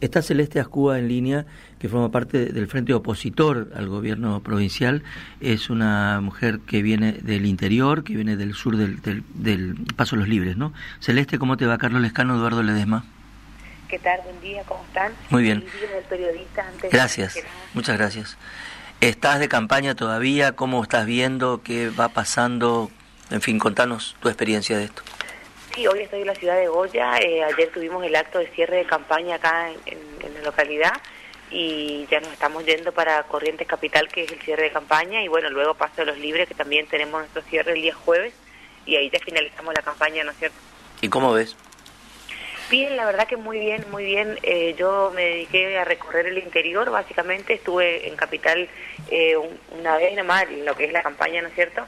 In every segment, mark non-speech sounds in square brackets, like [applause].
Está Celeste Ascúa en línea, que forma parte del frente opositor al gobierno provincial. Es una mujer que viene del interior, que viene del sur del, del, Paso de los Libres, ¿no? Celeste, ¿cómo te va? Carlos Lescano, Eduardo Ledesma. ¿Qué tal? Buen día, ¿cómo están? Muy bien. Del periodista gracias, muchas gracias. ¿Estás de campaña todavía? ¿Cómo estás viendo? ¿Qué va pasando? En fin, contanos tu experiencia de esto. Sí, hoy estoy en la ciudad de Goya. Eh, ayer tuvimos el acto de cierre de campaña acá en, la localidad y ya nos estamos yendo para Corrientes Capital, que es el cierre de campaña, y bueno, luego Paso de los Libres, que también tenemos nuestro cierre el día jueves, y ahí ya finalizamos la campaña, ¿no es cierto? ¿Y cómo ves? Bien, la verdad que muy bien, muy bien. Eh, yo me dediqué a recorrer el interior, básicamente estuve en Capital eh, una vez nomás, en lo que es la campaña, ¿no es cierto?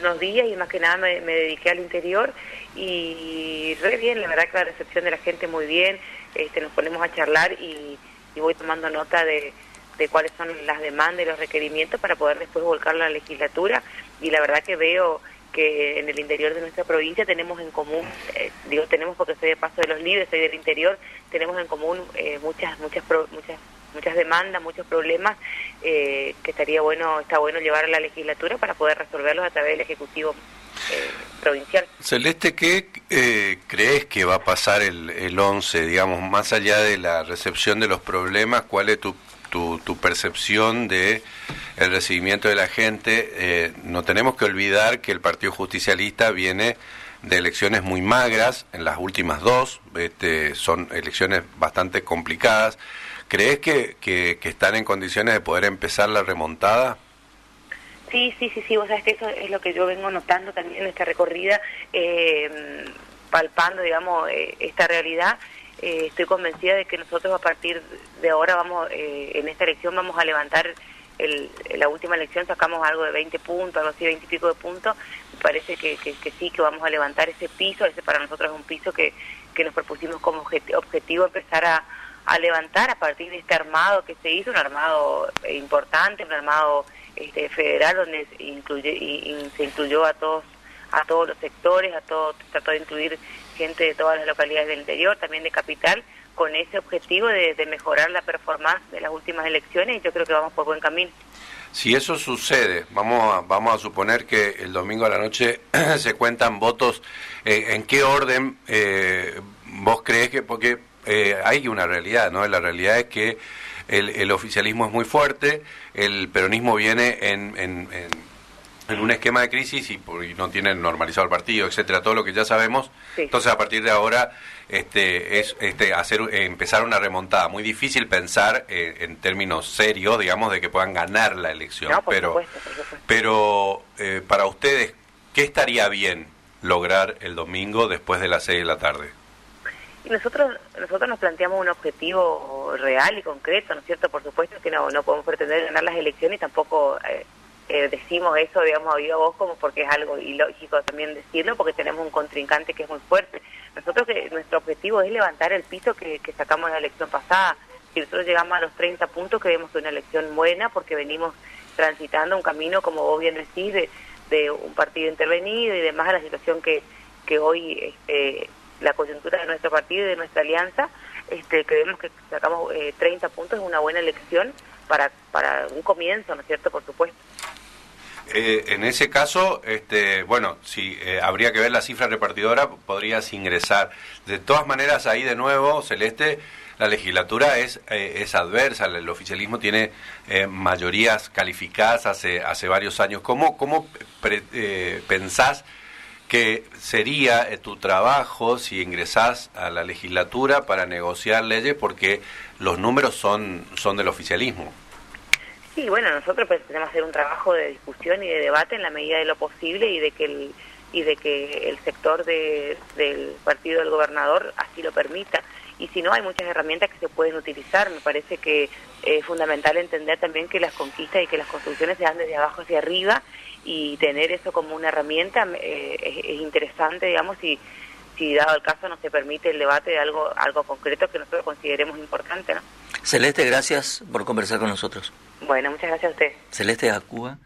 Unos días y más que nada me, dediqué al interior y re bien, la verdad que la recepción de la gente muy bien, este, nos ponemos a charlar y, voy tomando nota de, cuáles son las demandas y los requerimientos para poder después volcarlo a la legislatura. Y la verdad que veo que en el interior de nuestra provincia tenemos en común, eh, digo tenemos porque soy de Paso de los Libres, soy del interior, tenemos en común eh, muchas, muchas muchas demandas, muchos problemas eh, que estaría bueno, está bueno llevar a la legislatura para poder resolverlos a través del Ejecutivo eh, provincial. Celeste, ¿qué eh, crees que va a pasar el, el 11, digamos, más allá de la recepción de los problemas, cuál es tu, tu, tu percepción de el recibimiento de la gente? no tenemos que olvidar que el Partido Justicialista viene de elecciones muy magras, en las últimas dos, este, son elecciones bastante complicadas. ¿Crees que, que, están en condiciones de poder empezar la remontada? Sí, sí, sí, sí, vos sabés que eso es lo que yo vengo notando también en esta recorrida, eh, palpando, digamos, eh, esta realidad. Eh, estoy convencida de que nosotros a partir de ahora vamos, en esta elección vamos a levantar, el, la última elección sacamos algo de 20 puntos, algo así, 20 y pico de puntos, me parece que, que, sí, que vamos a levantar ese piso, ese para nosotros es un piso que, que nos propusimos como objetivo empezar a a levantar a partir de este armado que se hizo, un armado eh, importante, un armado este, federal donde incluye, y, se incluyó a todos a todos los sectores, a todo, trató de incluir gente de todas las localidades del interior, también de capital, con ese objetivo de, mejorar la performance de las últimas elecciones y yo creo que vamos por buen camino. Si eso sucede, vamos a, vamos a suponer que el domingo a la noche [clears throat] se cuentan votos, eh, ¿en qué orden eh, vos crees que, porque eh, hay una realidad, ¿no? La realidad es que el, oficialismo es muy fuerte, el peronismo viene en, en, en, un esquema de crisis y, no tienen normalizado el partido, etcétera, todo lo que ya sabemos. Entonces, a partir de ahora, este, es este, hacer, empezar una remontada. Muy difícil pensar eh, en términos serios, digamos, de que puedan ganar la elección. pero, pero eh, para ustedes, ¿qué estaría bien lograr el domingo después de las seis de la tarde? Nosotros nosotros nos planteamos un objetivo real y concreto, ¿no es cierto? Por supuesto que no, no podemos pretender ganar las elecciones y tampoco eh, eh, decimos eso, digamos, a viva voz como porque es algo ilógico también decirlo, porque tenemos un contrincante que es muy fuerte. Nosotros que nuestro objetivo es levantar el piso que, que sacamos en la elección pasada. Si nosotros llegamos a los 30 puntos, creemos que una elección buena porque venimos transitando un camino, como vos bien decís, de, de un partido intervenido y demás a la situación que, que hoy este, la coyuntura de nuestro partido y de nuestra alianza, este, creemos que sacamos eh, 30 puntos es una buena elección para, para un comienzo, ¿no es cierto? Por supuesto. Eh, en ese caso, este, bueno, si eh, habría que ver la cifra repartidora, podrías ingresar. De todas maneras, ahí de nuevo, Celeste, la legislatura es, eh, es adversa, el oficialismo tiene mayorías calificadas hace, hace varios años. ¿Cómo, cómo pensás que sería eh, tu trabajo si ingresás a la legislatura para negociar leyes porque los números son, son del oficialismo. Sí, bueno, nosotros pretendemos hacer un trabajo de discusión y de debate en la medida de lo posible y de que el, y de que el sector de, del partido del gobernador así lo permita. Y si no, hay muchas herramientas que se pueden utilizar. Me parece que es fundamental entender también que las conquistas y que las construcciones se dan desde abajo hacia arriba y tener eso como una herramienta eh, es, interesante, digamos, si, si dado el caso no se permite el debate de algo, algo concreto que nosotros consideremos importante. ¿no? Celeste, gracias por conversar con nosotros. Bueno, muchas gracias a usted. Celeste Acúa.